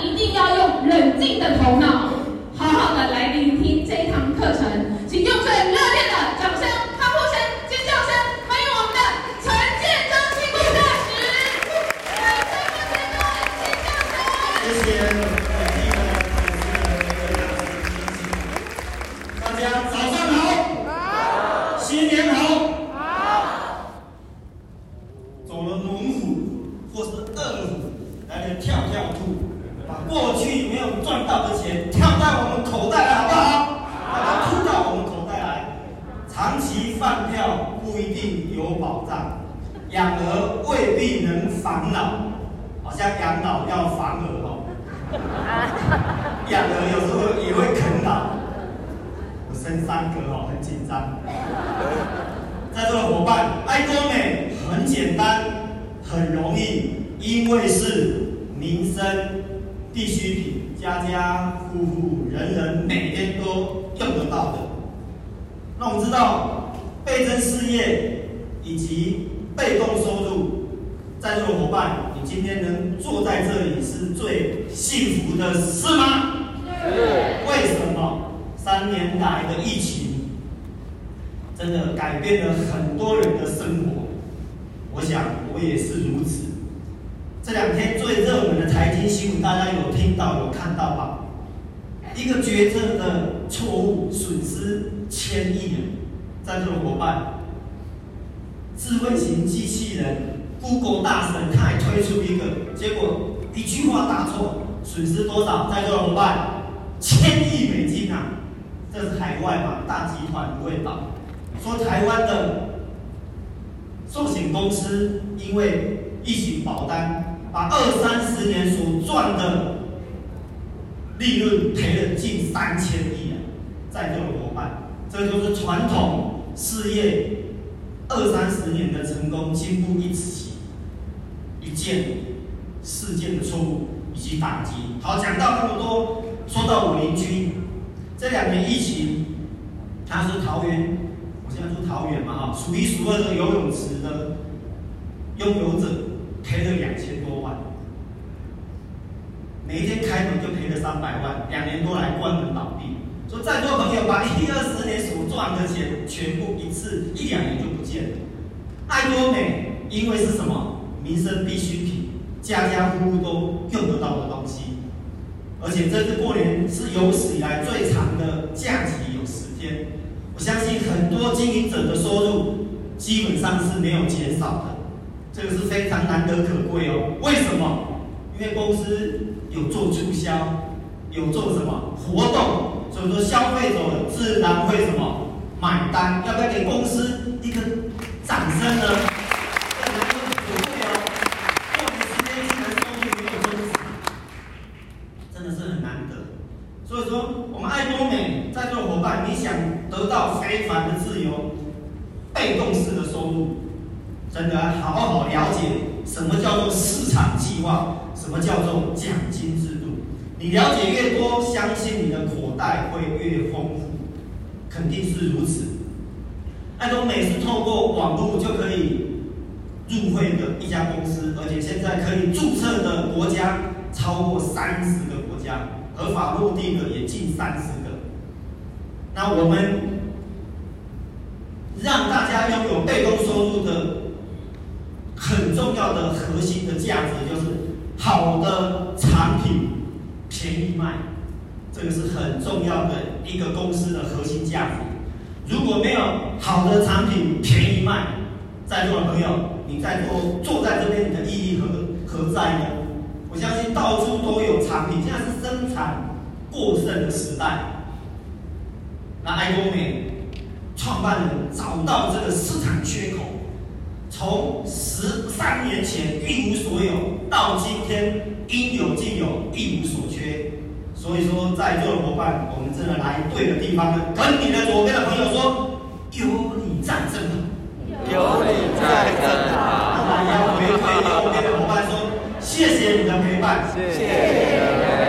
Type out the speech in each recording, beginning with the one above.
一定要用冷静的头脑，好好的来聆听这一堂课程。请用最热烈的掌声、欢呼声、尖叫声，欢迎我们的陈建章庆顾大使！掌声欢迎，尖叫声！谢谢大家早上好，好，新年好，好。走了猛虎或是恶虎，来点跳跳兔，把过去没有赚到的钱跳在我们口袋来，好不好？把它吐到我们口袋来。长期饭票不一定有保障，养儿未必能防老，好像养老要防儿哦。养儿有时候也会啃老。我生三个哦，很紧张。在座的伙伴，爱多美很简单，很容易，因为是民生必需品，家家户户人人每天都用得到的。那我们知道，倍增事业以及被动收入，在座伙伴，你今天能坐在这里是最幸福的事吗？是。为什么？三年来的疫情，真的改变了很多人的生活。我想我也是如此。这两天最热门的财经新闻，大家有听到有看到吧？一个决策的错误，损失千亿元。在座的伙伴，智慧型机器人 Google 大神，他还推出一个，结果一句话打错，损失多少？在座的伙伴，千亿美金啊！这是海外嘛，大集团不会倒。说台湾的寿险公司因为疫情保单，把二三十年所赚的利润赔了近三千亿啊！在座的伙伴，这就是传统事业二三十年的成功经不起一件事件的错误以及打击。好，讲到那么多，说到我邻居。这两年疫情，他是桃园，我现在住桃园嘛哈，数一数二的游泳池的拥有者，赔了两千多万，每一天开门就赔了三百万，两年多来关门倒闭。说在座朋友把一二十年所赚的钱全部一次一两年就不见了。爱多美因为是什么？民生必需品，家家户户都用得到的东西。而且这次过年是有史以来最长的假期，有十天。我相信很多经营者的收入基本上是没有减少的，这个是非常难得可贵哦。为什么？因为公司有做促销，有做什么活动，所以说消费者自然会什么买单。要不要给公司一个掌声呢？你想得到非凡的自由，被动式的收入，真的要好好了解什么叫做市场计划，什么叫做奖金制度。你了解越多，相信你的口袋会越丰富，肯定是如此。爱多美是透过网络就可以入会的一家公司，而且现在可以注册的国家超过三十个国家，合法落地的也近三十个。那我们让大家拥有被动重要的核心的价值，就是好的产品便宜卖，这个是很重要的一个公司的核心价值。如果没有好的产品便宜卖，在座的朋友，你在坐坐在这边，你的意义何何在呢？我相信到处都有产品，现在是生产过剩的时代。那爱多美创办人找到这个市场缺口，从十三年前一无所有，到今天应有尽有，一无所缺。所以说，在座的伙伴，我们真的来对的地方了。跟你的左边的朋友说，有你在真好，有你在真好。那么要回馈右边的伙伴说，谢谢你的陪伴，谢谢，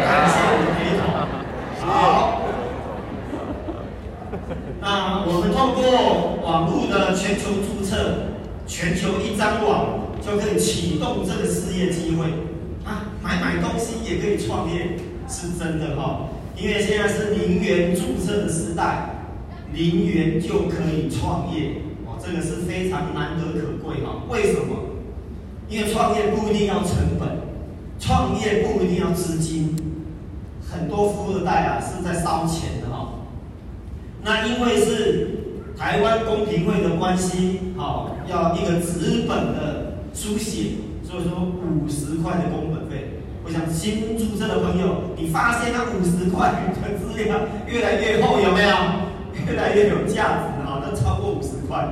感谢你的陪同，好。那我们通过网络的全球注册，全球一张网就可以启动这个事业机会啊！买买东西也可以创业，是真的哈。因为现在是零元注册的时代，零元就可以创业，哦，这个是非常难得可贵哈。为什么？因为创业不一定要成本，创业不一定要资金，很多富二代啊是在烧钱的哈。那因为是台湾公平会的关系，好，要一个纸本的书写，所以说五十块的工本费。我想新注册的朋友，你发现那五十块的资料越来越厚，有没有？越来越有价值啊，那超过五十块。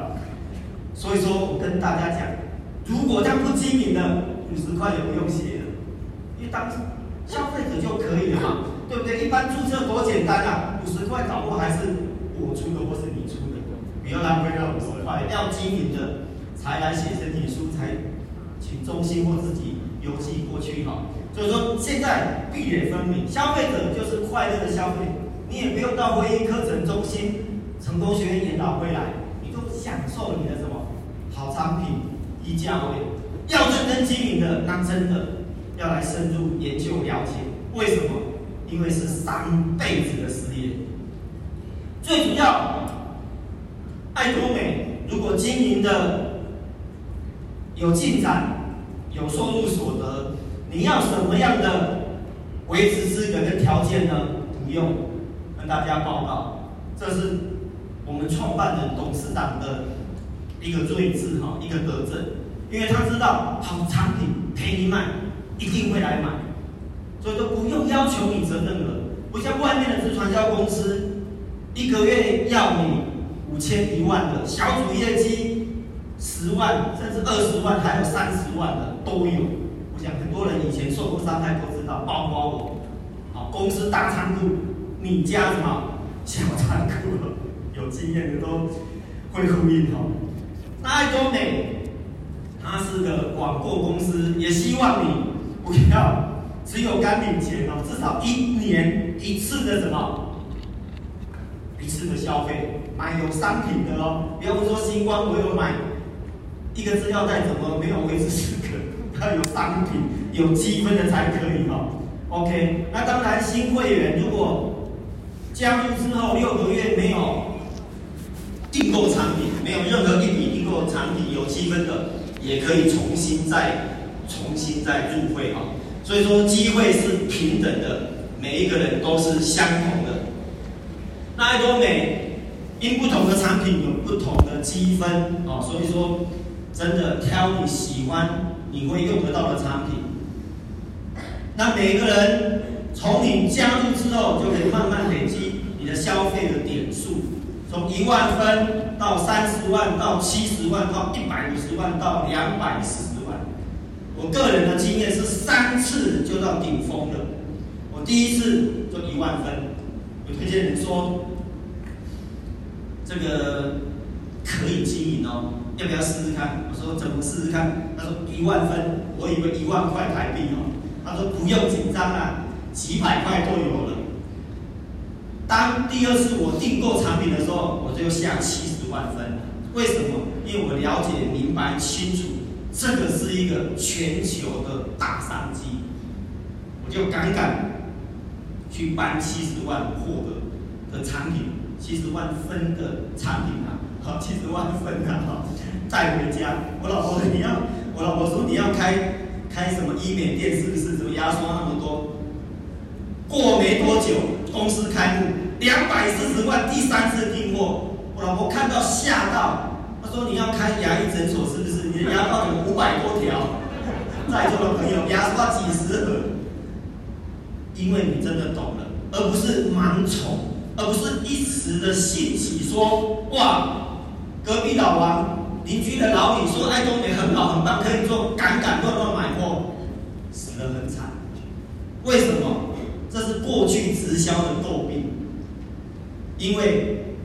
所以说我跟大家讲。如果这样不经营的，五十块也不用写了，因为当消费者就可以了嘛，对不对？一般注册多简单啊，五十块搞不好还是我出的或是你出，不要浪费那五十块，要经营的才来写申请书，才请中心或自己邮寄过去哈。所以说现在壁垒分明，消费者就是快乐的消费，你也不用到婚姻课程中心、成功学院研讨会来，你就享受你的什么好产品。低价位，要认真经营的，那真的要来深入研究了解。为什么？因为是三辈子的事业。最主要，爱多美如果经营的有进展、有收入所得，你要什么样的维持资格跟条件呢？不用跟大家报告，这是我们创办人董事长的。一个睿智哈，一个德政，因为他知道好产品便宜卖，一定会来买，所以都不用要求你责任了。不像外面的直传销公司，一个月要你五千一万的小组业绩十万甚至二十万，还有三十万的都有。我想很多人以前受过伤害都知道，包括我。好，公司大仓库，你家什么小仓库？有经验的都会呼应哦。那爱多美，它是个广告公司，也希望你不要只有干领钱哦，至少一年一次的什么，一次的消费，买有商品的哦，不要说新光我有买一个资料袋，怎么没有维持资格？它有商品有积分的才可以哦。OK，那当然新会员如果加入之后六个月没有。订购产品没有任何一笔订购产品有积分的，也可以重新再重新再入会哈。所以说机会是平等的，每一个人都是相同的。那爱多美因不同的产品有不同的积分啊，所以说真的挑你喜欢你会用得到的产品。那每个人从你加入之后，就可以慢慢累积你的消费的点数。从一万分到三十万到七十万到一百五十万到两百四十万，我个人的经验是三次就到顶峰了。我第一次就一万分，我推荐你说这个可以经营哦，要不要试试看？我说怎么试试看？他说一万分，我以为一万块台币哦，他说不用紧张啊，几百块都有了。当第二次我订购产品的时候，我就下七十万分。为什么？因为我了解、明白、清楚，这个是一个全球的大商机，我就敢敢去搬七十万货的的产品，七十万分的产品啊，好，七十万分啊，好，带回家。我老婆说你要，我老婆说你要开开什么医美店，是不是？怎么牙刷那么多？过没多久。公司开幕，两百四十万，第三次订货，我老婆看到吓到，她说：“你要开牙医诊所是不是？你的牙套有五百多条，在座的朋友牙刷几十盒，因为你真的懂了，而不是盲从，而不是一时的兴起说哇，隔壁老王、邻居的老李说爱多美很好很棒，可以做，敢敢乱乱买货，死得很惨，为什么？”这是过去直销的诟病，因为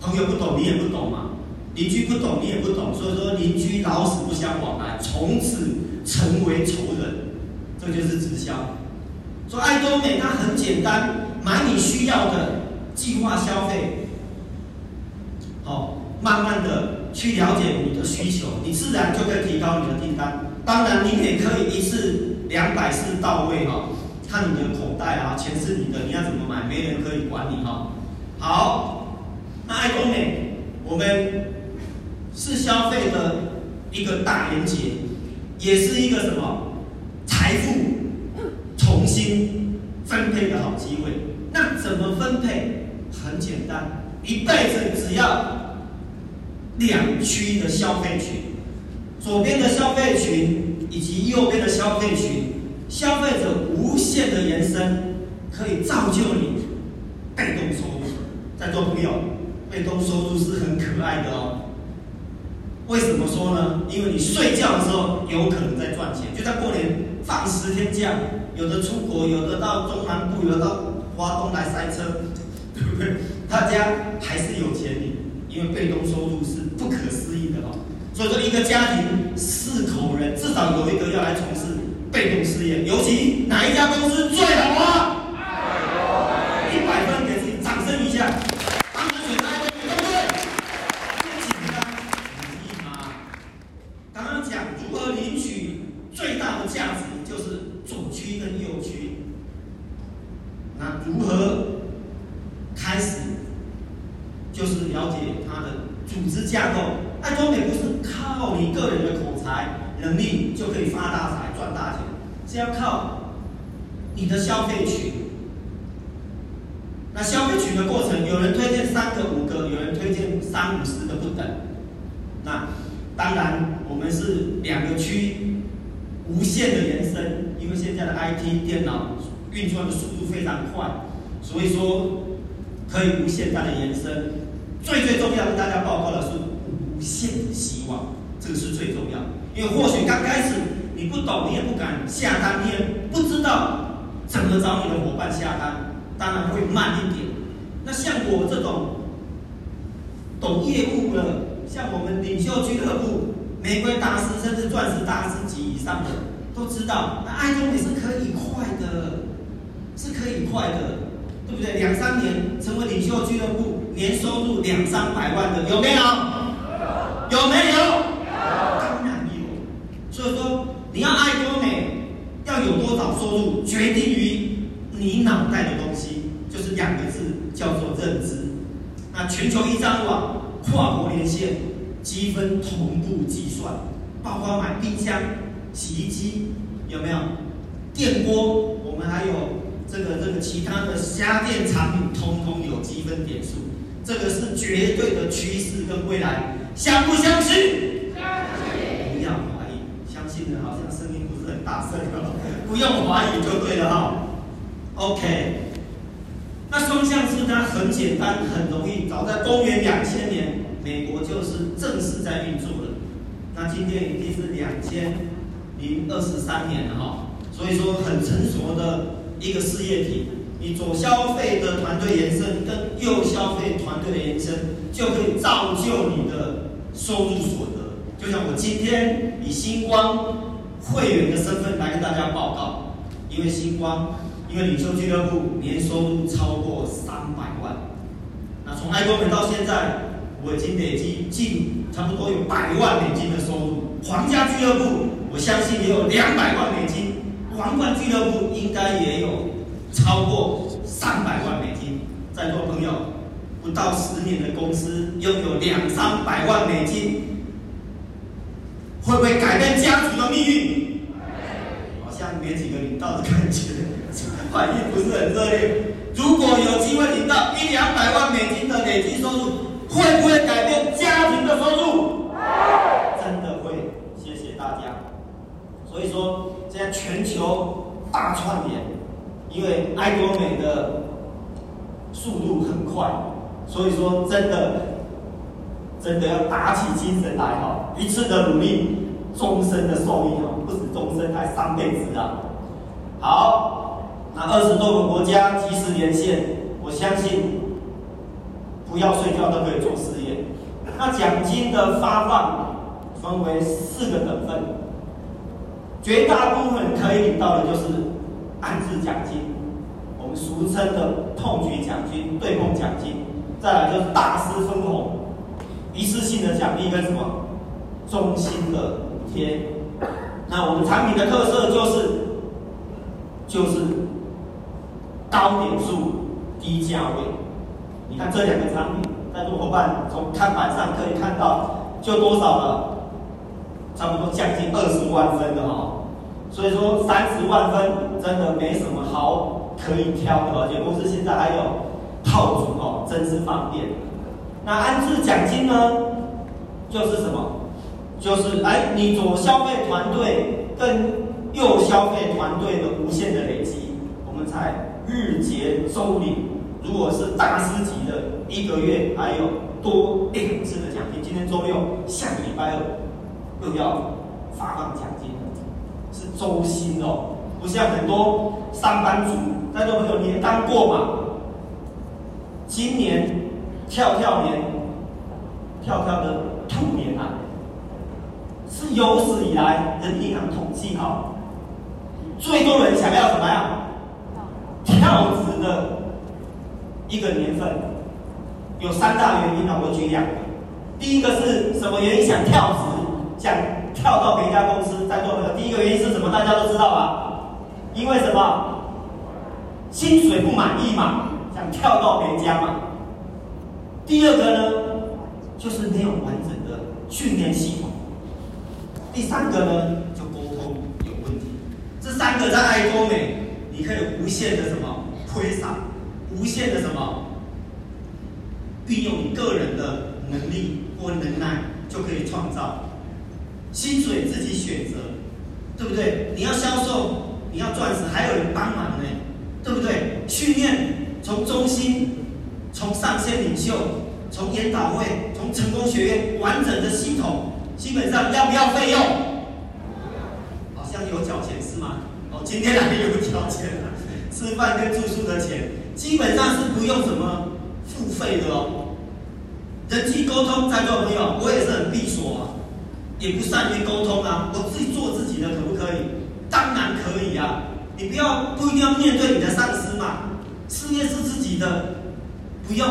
朋友不懂，你也不懂嘛；邻居不懂，你也不懂，所以说邻居老死不相往来，从此成为仇人。这就是直销。说爱多美，它很简单，买你需要的，计划消费，好，慢慢的去了解你的需求，你自然就会提高你的订单。当然，你也可以一次。两百次到位哈，看你的口袋啊，钱是你的，你要怎么买，没人可以管你哈。好，那爱多美，我们是消费的一个大连接，也是一个什么财富重新分配的好机会。那怎么分配？很简单，一辈子只要两区的消费群，左边的消费群以及右边的消费群，消费者无限的延伸，可以造就你被动收入。在座朋友，被动收入是很可爱的哦。为什么说呢？因为你睡觉的时候有可能在赚钱，就像过年放十天假，有的出国，有的到中南部，有的到华东来塞车，对不对？大家还是有钱的，因为被动收入是不可思议的哦。所以说，一个家庭四口人至少有一个要来从事被动事业，尤其哪一家公司最好啊？一百分给自己掌声一下。如何开始？就是了解它的组织架构。爱多美不是靠你个人的口才能力就可以发大财赚大钱，是要靠你的消费群。那消费群的过程，有人推荐三个、五个，有人推荐三五十个不等。那当然，我们是两个区无限的延伸，因为现在的 IT 电脑。运转的速度非常快，所以说可以无限大的延伸。最最重要跟大家报告的是无限的希望，这个是最重要。因为或许刚开始你不懂，你也不敢下单，你也不知道怎么找你的伙伴下单，当然会慢一点。那像我这种懂业务的，像我们领袖俱乐部、玫瑰大师甚至钻石大师级以上的，都知道，那爱多美是可以快的。是可以快的，对不对？两三年成为领袖俱乐部，年收入两三百万的有没有？有没有？当然有。所以说，你要爱多美，要有多少收入，决定于你脑袋的东西，就是两个字，叫做认知。那全球一张网，跨国连线，积分同步计算，包括买冰箱、洗衣机，有没有？电锅，我们还有。这个这个其他的家电产品通通有积分点数，这个是绝对的趋势跟未来，相不相信？相信。不要怀疑，相信的好像声音不是很大声，不用怀疑就对了哈。OK，那双向式它很简单，很容易，早在公元两千年，美国就是正式在运作了。那今天已经是两千零二十三年了哈，所以说很成熟的。一个事业体，你左消费的团队延伸跟右消费团队的延伸，就可以造就你的收入所得。就像我今天以星光会员的身份来跟大家报告，因为星光，因为领袖俱乐部年收入超过三百万，那从爱多美到现在，我已经累积近差不多有百万美金的收入。皇家俱乐部，我相信也有两百万美金。皇冠俱乐部应该也有超过三百万美金，在座朋友，不到十年的公司拥有两三百万美金，会不会改变家族的命运？好像没几个领到的感觉，反应不是很热烈。如果有机会领到一两百万美金的累计收入，会不会改变家庭的收入？真的会，谢谢大家。所以说。现在全球大串联，因为爱多美的速度很快，所以说真的真的要打起精神来哈！一次的努力，终身的受益啊，不止终身，还三辈子啊！好，那二十多个国家即时连线，我相信不要睡觉都可以做事业。那奖金的发放分为四个等份。绝大部分可以领到的就是安置奖金，我们俗称的痛觉奖金、对碰奖金，再来就是大师分红，一次性的奖励跟什么中心的补贴。那我们产品的特色就是就是高点数低价位。你看这两个产品，在座伙伴从看板上可以看到，就多少了？差不多将近二十万分的哦。所以说三十万分真的没什么好可以挑的，而且公司现在还有套组哦，真是方便。那安置奖金呢？就是什么？就是哎，你左消费团队跟右消费团队的无限的累积，我们才日结周领。如果是大师级的，一个月还有多两次的奖金。今天周六，下个礼拜二又要发放奖金，周薪哦，不像很多上班族，在座朋友你也当过嘛？今年跳跳年，跳跳的兔年啊！是有史以来人民银行统计哈，最多人想要什么呀？跳职的一个年份，有三大原因啊，我举两个。第一个是什么原因想跳职，想跳到别家公司在做那个？第一个原因是什么？大家都知道吧？因为什么？薪水不满意嘛，想跳到别家嘛。第二个呢，就是没有完整的训练系统。第三个呢，就沟通有问题。这三个在爱多美，你可以无限的什么挥洒，无限的什么运用你个人的能力或能耐，就可以创造薪水自己选择，对不对？你要销售，你要赚钱，还有人帮忙呢，对不对？训练从中心，从上线领袖，从研讨会，从成功学院完整的系统。基本上要不要费用？好像有缴钱是吗？哦，今天还有缴钱啊，吃饭跟住宿的钱，基本上是不用什么付费的哦。人际沟通，在座朋友，我也是很闭锁啊，也不善于沟通啊，我自己做自己的可不可以？当然可以啊，你不要不一定要面对你的上司嘛，事业是自己的，不用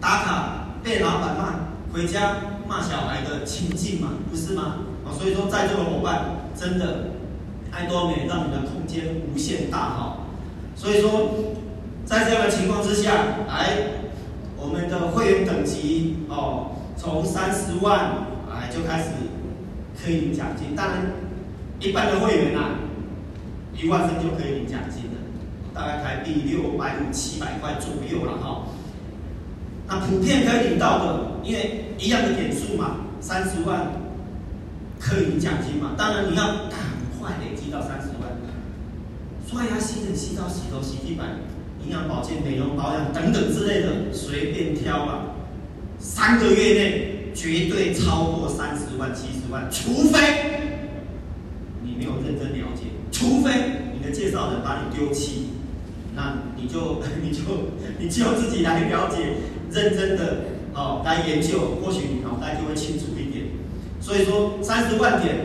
打卡被老板骂，回家。骂小孩的情境嘛，不是吗？啊，所以说在座的伙伴，真的爱多美让你的空间无限大哈。所以说，在这样的情况之下，来我们的会员等级哦，从三十万就开始可以领奖金。当然，一般的会员啊，一万分就可以领奖金了，大概台币六百五七百块左右了哈。那普遍可以领到的，因为一样的点数嘛，三十万可以领奖金嘛。当然你要赶快累积到三十万。刷牙、洗脸、洗澡、洗头、洗地板、营养保健、美容保养等等之类的，随便挑吧。三个月内绝对超过三十万、七十万，除非你没有认真了解，除非你的介绍人把你丢弃，那你就 你就你就自己来了解。认真的哦来研究，或许你脑袋就会清楚一点。所以说三十万点，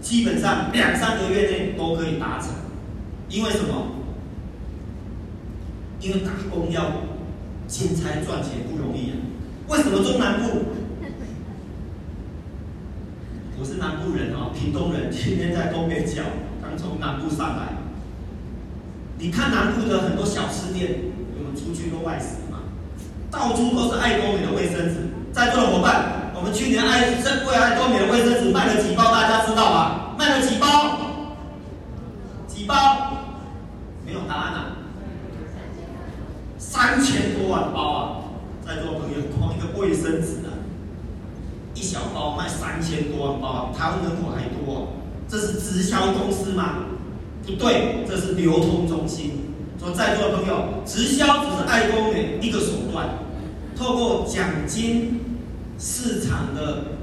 基本上两三个月内都可以达成。因为什么？因为打工要进差赚钱不容易啊。为什么中南部？我是南部人哦，屏东人，今天在东北角，刚从南部上来。你看南部的很多小吃店，我们出去都外食嘛。到处都是爱多美的卫生纸，在座的伙伴，我们去年爱珍贵爱多美的卫生纸卖了几包，大家知道吧？卖了几包？几包？没有答案啊！三千多万包啊！在座的朋友，光一个卫生纸，小包卖三千多万包啊！台湾人口还多，这是直销公司吗？不对，这是流通中心。说在座的朋友，直销只是爱多美一个手段，透过奖金市场的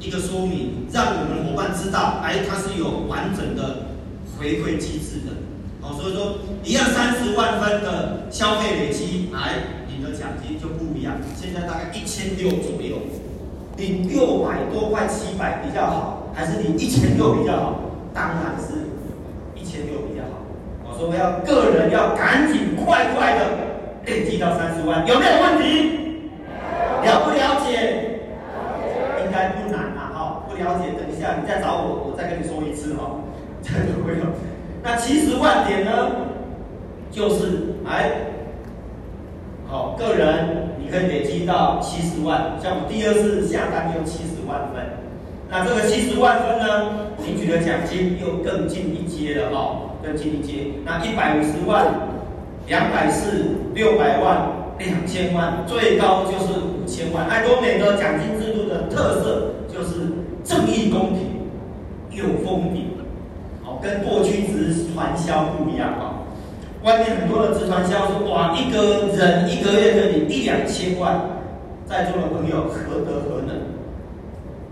一个说明，让我们伙伴知道，哎，它是有完整的回馈机制的。哦，所以说一样三十万分的消费累积，来，你的奖金就不一样，现在大概一千六左右，你六百多块七百比较好，还是你一千六比较好？当然是一千六比较好。我说我要个人要赶紧快快的累积到三十万，有没有问题？了不了解？应该不难啊，哈！不了解，等一下你再找我，我再跟你说一次哈。真的会有。那七十万点呢，就是哎，好，个人可以累积到七十万，像我第二次下单用七十万分，那这个七十万分呢，领取的奖金又更进一阶了哦，更进一阶，那一百五十万、两百四、六百万、两千万，最高就是五千万。爱多美的奖金制度的特色就是正义公平。又封顶，好，跟过去只是传销不一样哦。外面很多的直传销说，哇，一个人一个月可以一两千万，在座的朋友何德何能，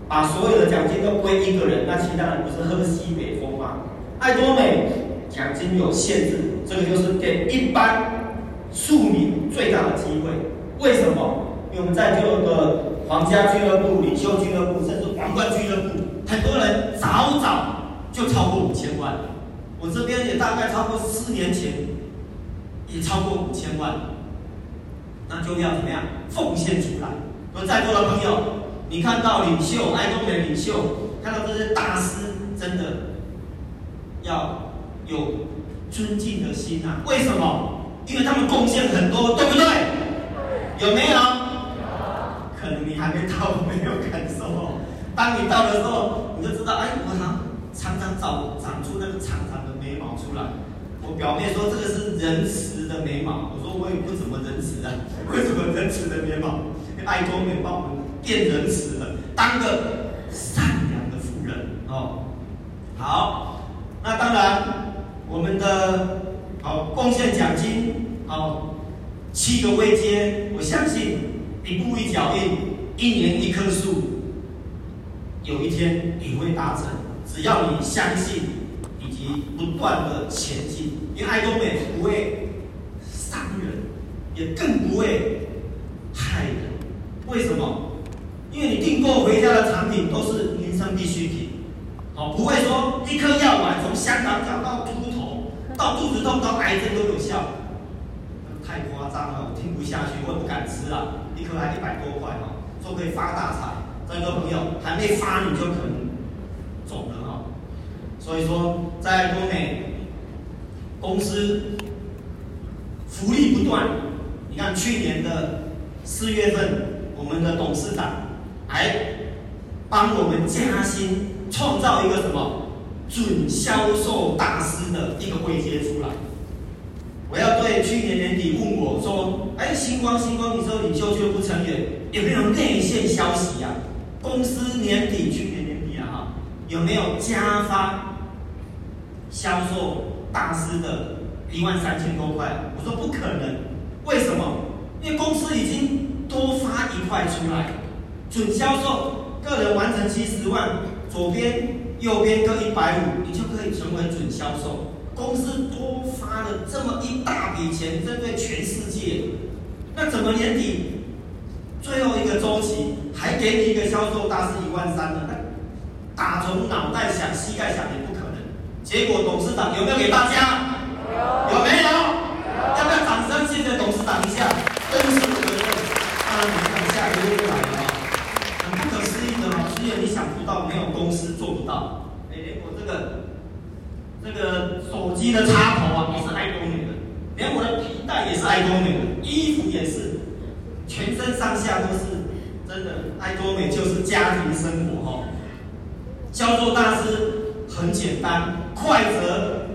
把所有的奖金都归一个人？那其他人不是喝西北风吗？爱多美奖金有限制，这个就是给一般庶民最大的机会。为什么？因为我们在座的皇家俱乐部、领袖俱乐部，甚至皇冠俱乐部。很多人早早就超过五千万，我这边也大概超过四年前，也超过五千万，那就要怎么样奉献出来？所以在座的朋友，你看到领袖爱东美领袖，看到这些大师，真的要有尊敬的心啊！为什么？因为他们贡献很多，对不对？有没有？可能你还没到，没有感受哦。当你到的时候，你就知道，哎，我常常长长出那个长长的眉毛出来。我表妹说这个是仁慈的眉毛，我说我也不怎么仁慈啊，为什么仁慈的眉毛？爱多美帮我们变仁慈了，当个善良的妇人哦。好，那当然我们的好贡献奖金好七个位阶，我相信一步一脚印，一年一棵树。有一天你会达成，只要你相信以及不断的前进。因为爱多美不会伤人，也更不会害人。为什么？因为你订购回家的产品都是民生必需品，好，不会说一颗药丸从香港脚到秃头，到肚子痛到癌症都有效，太夸张了，我听不下去，我也不敢吃了。一颗还一百多块哈，说可以发大财。这个朋友还没发，你就可能。所以说，在爱多美公司福利不断。你看去年的四月份，我们的董事长还帮我们加薪，创造一个什么准销售大师的一个位阶出来。我要对去年年底问我说：“哎，星光星光，你说领袖俱乐部成员有没有内线消息呀、？”公司年底，去年年底啊，有没有加发销售大师的一万三千多块？我说不可能，为什么？因为公司已经多发一块出来，准销售个人完成七十万，左边右边各一百五，你就可以成为准销售。公司多发了这么一大笔钱，针对全世界，那怎么年底？最后一个周期还给你一个销售大师一万三呢？打从脑袋想、膝盖想也不。结果董事长有没有给大家？有，没有？要不要掌声谢谢董事长一下？真是不可能。当然你看下个月就来了，很不可思议的哦，只有你想不到，没有公司做不到。哎，连我这个这个手机的插头啊，也是爱多美的，连我的皮带也是爱多美的，衣服也是。全身上下都是真的，爱多美就是家庭生活哈。销售大师很简单，快则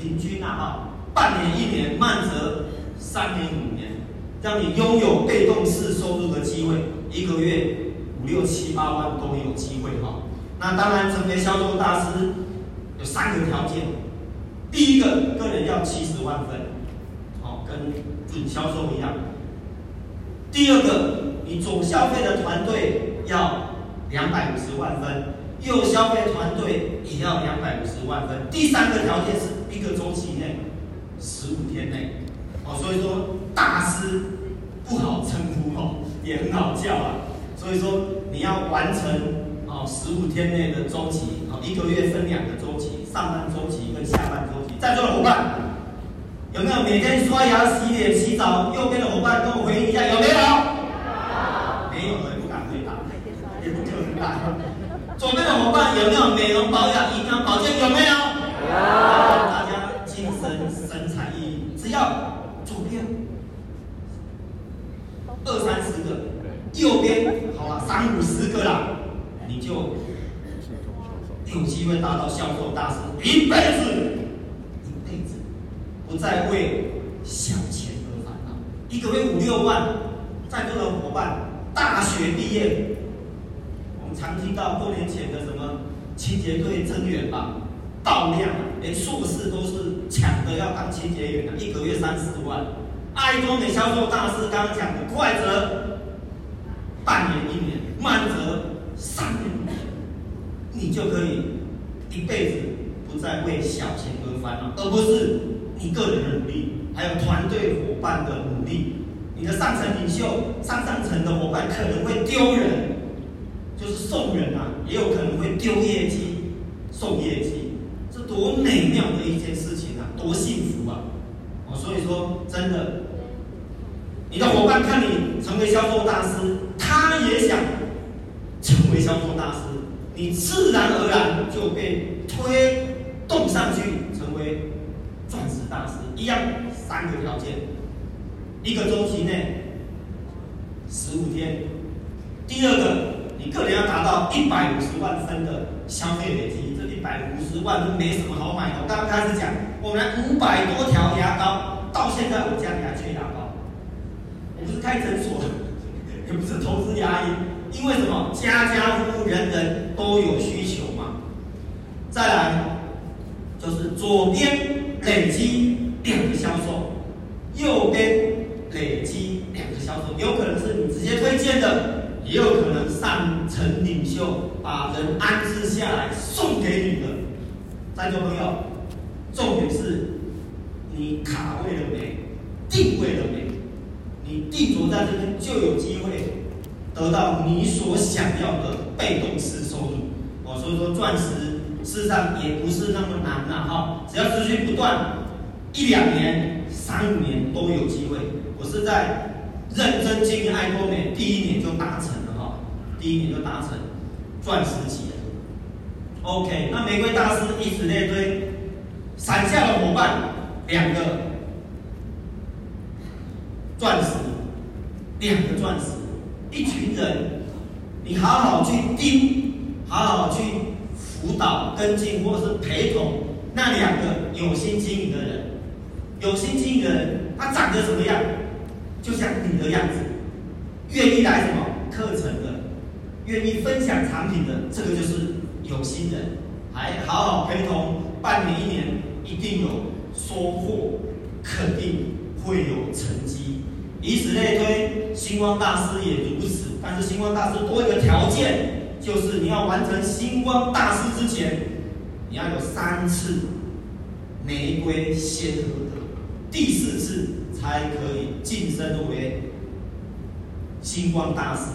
平均啊哈，半年一年，慢则三年五年，让你拥有被动式收入的机会，一个月五六七八万都有机会哈。那当然，成为销售大师有三个条件，第一个，个人要七十万分，好，跟准销售一样。第二个，你总消费的团队要两百五十万分，右消费团队也要两百五十万分。第三个条件是一个周期内，十五天内。哦，所以说大师不好称呼哦，也很好叫啊。所以说你要完成哦十五天内的周期，哦一个月分两个周期，上半周期跟下半周期。在座的伙伴。有没有每天刷牙、洗脸、洗澡？右边的伙伴跟我回应一下，有没有？没有，我也不敢回答，也不可能答。左边的伙伴有没有美容保养、营养保健？有没有？有。大家身生产意义。只要左边二三十个，右边好了三五十个啦，你就有机会达到销售大师，一辈子，一辈子不再为小钱而烦恼。一个月五六万，在座的伙伴大学毕业，常听到过年前的什么清洁队增员吧。爆量，连硕士都是抢着要当清洁员的，一个月三四万。爱多美销售大师刚刚讲的，快则半年一年，慢则三年，你就可以一辈子不再为小钱而烦恼，而不是你个人的努力，还有团队伙伴的努力。你的上层领袖、上上层的伙伴可能会丢人，就是送人啊，也有可能会丢业绩、送业绩。这多美妙的一件事情啊，多幸福啊！哦，所以说真的，你的伙伴看你成为销售大师，他也想成为销售大师，你自然而然就被推动上去成为钻石大师。一样三个条件，一个周期内十五天，第二个。你个人要达到一百五十万分的消费累积，这一百五十万都没什么好买的。刚刚开始讲，我们五百多条牙膏，到现在我家里还缺牙膏。我不是开诊所，也不是投资牙医，因为什么？家家户户人人都有需求嘛。再来，就是左边累积两个销售，右边累积两个销售，有可能是你直接推荐的。也有可能上层领袖把人安置下来送给你的，在座朋友，重点是你卡位了没？定位了没？你定着在这边就有机会得到你所想要的被动式收入。我，所以说钻石事实上也不是那么难了，哈，只要持续不断，一两年、三五年都有机会。我是在。认真经营爱多美，第一年就达成，第一年就达成钻石级了。OK，那玫瑰大师以此类推，伞下的伙伴两个钻石，两个钻石，一群人，你好好去盯，好好去辅导跟进，或者是陪同那两个有心经营的人，有心经营的人，他长得什么样？就像你的样子，愿意来什么课程的，愿意分享产品的，这个就是有心人，还好好陪同半年一年，一定有收获，肯定会有成绩。以此类推，星光大师也如此。但是星光大师多一个条件，就是你要完成星光大师之前，你要有三次玫瑰先合格，第四次。才可以晋升为星光大师，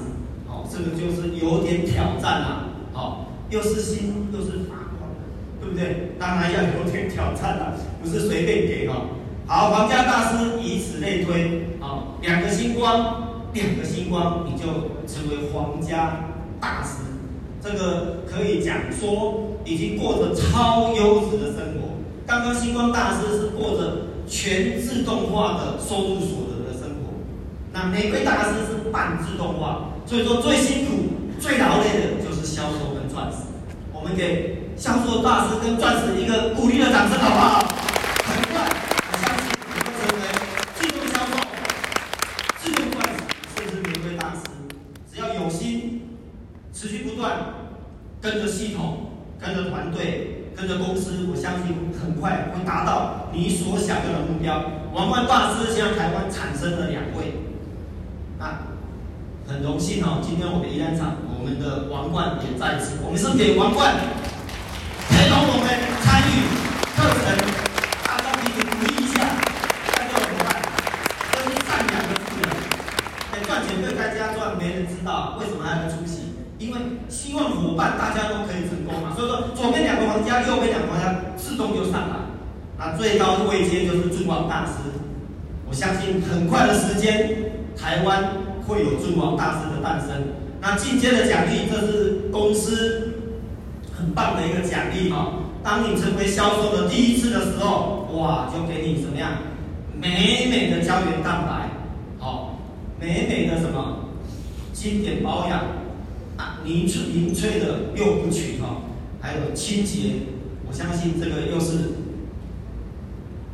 这个就是有点挑战了，好，又是星又是法，对不对？当然要有点挑战了，不是随便给哈。好，皇家大师以此类推，啊，两个星光，两个星光，你就成为皇家大师。这个可以讲说，已经过着超优质的生活。刚刚星光大师是过着。全自动化的收入所得的生活，那玫瑰大师是半自动化，所以说最辛苦、最劳累的就是销售跟钻石。我们给销售大师跟钻石一个鼓励的掌声，好不好？很快，我相信你会成为自动销售、自动钻石，甚至玫瑰大师。只要有心，持续不断，跟着系统，跟着团队。跟着公司，我相信很快会达到你所想要的目标。王冠大师现在台湾产生了两位，很荣幸哦，今天我们宜兰场，我们的王冠也在此，我们是给王冠陪同我们参与课程，大家可以鼓励一下，大家伙伴，真是善良的富人，哎，赚钱对大家赚，没人知道为什么还能出席。因为希望伙伴大家都可以成功嘛，所以说左边两个皇家，右边两个皇家自动就上来。那最高的位阶就是尊王大师。我相信很快的时间，台湾会有尊王大师的诞生。那进阶的奖励，这是公司很棒的一个奖励哈。当你成为销售的第一次的时候，哇，就给你怎么样？美美的胶原蛋白，好，美美的什么？经典保养，啊，凝萃凝萃的六部曲哈，还有清洁，我相信这个又是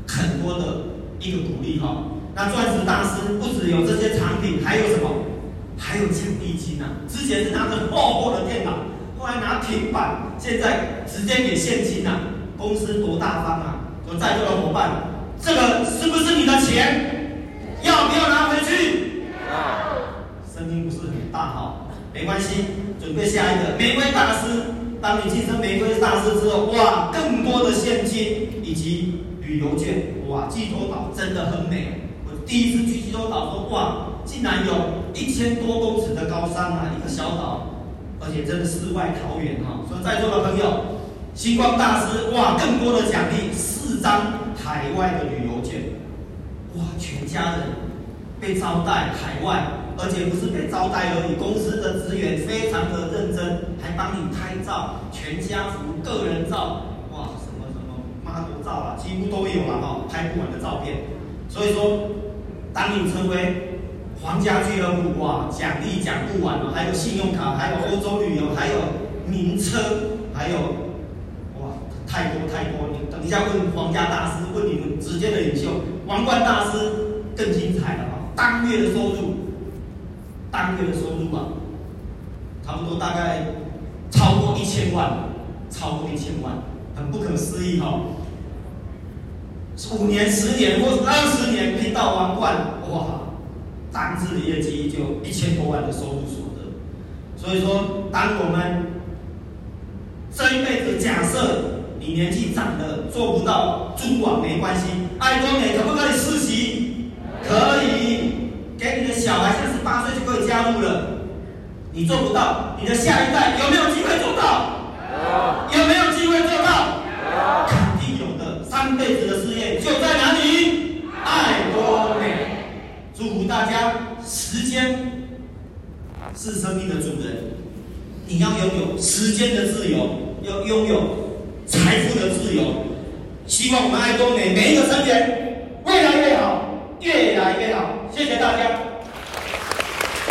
很多的一个鼓励哈。那钻石大师不只有这些产品，还有什么？还有奖励金啊！之前是拿着厚厚的电脑，后来拿平板，现在直接给现金啊！公司多大方啊！我在座的伙伴，这个是不是你的钱？要不要拿回去？要。声音不是很大哈，没关系，准备下一个玫瑰大师。当你晋升玫瑰大师之后，哇，更多的现金以及旅游券，哇，济州岛真的很美。第一次去济州岛说，哇。竟然有一千多公尺的高山啊，一个小岛，而且真的世外桃源哈！所以在座的朋友，星光大师哇，更多的奖励，四张海外的旅游券，哇，全家人被招待海外，而且不是被招待而已，公司的职员非常的认真，还帮你拍照，全家福、个人照，哇，什么什么妈祖照啊，几乎都有了哈，拍不完的照片。所以说，当你成为皇家俱乐部哇，奖励讲不完了，还有信用卡，还有欧洲旅游，还有名车，还有哇，太多太多。你等一下问皇家大师，问你们直接的领袖王冠大师更精彩了啊！当月的收入，当月的收入啊，差不多大概超过一千万，超过一千万，很不可思议哈、哦！五年、十年或者二十年拼到王冠，哇！单次的业绩就一千多万的收入所得，所以说，当我们这一辈子假设你年纪长了做不到中网没关系，爱多美可不可以实习？可以，给你的小孩三十八岁就可以加入了。你做不到，你的下一代有没有机会做到？有没有机会做到？有，三辈子的事业就在哪里？爱多美。祝福大家，时间是生命的主人，你要拥有时间的自由，要拥有财富的自由。希望我们爱多美每一个成员越来越好，越来越好。谢谢大家。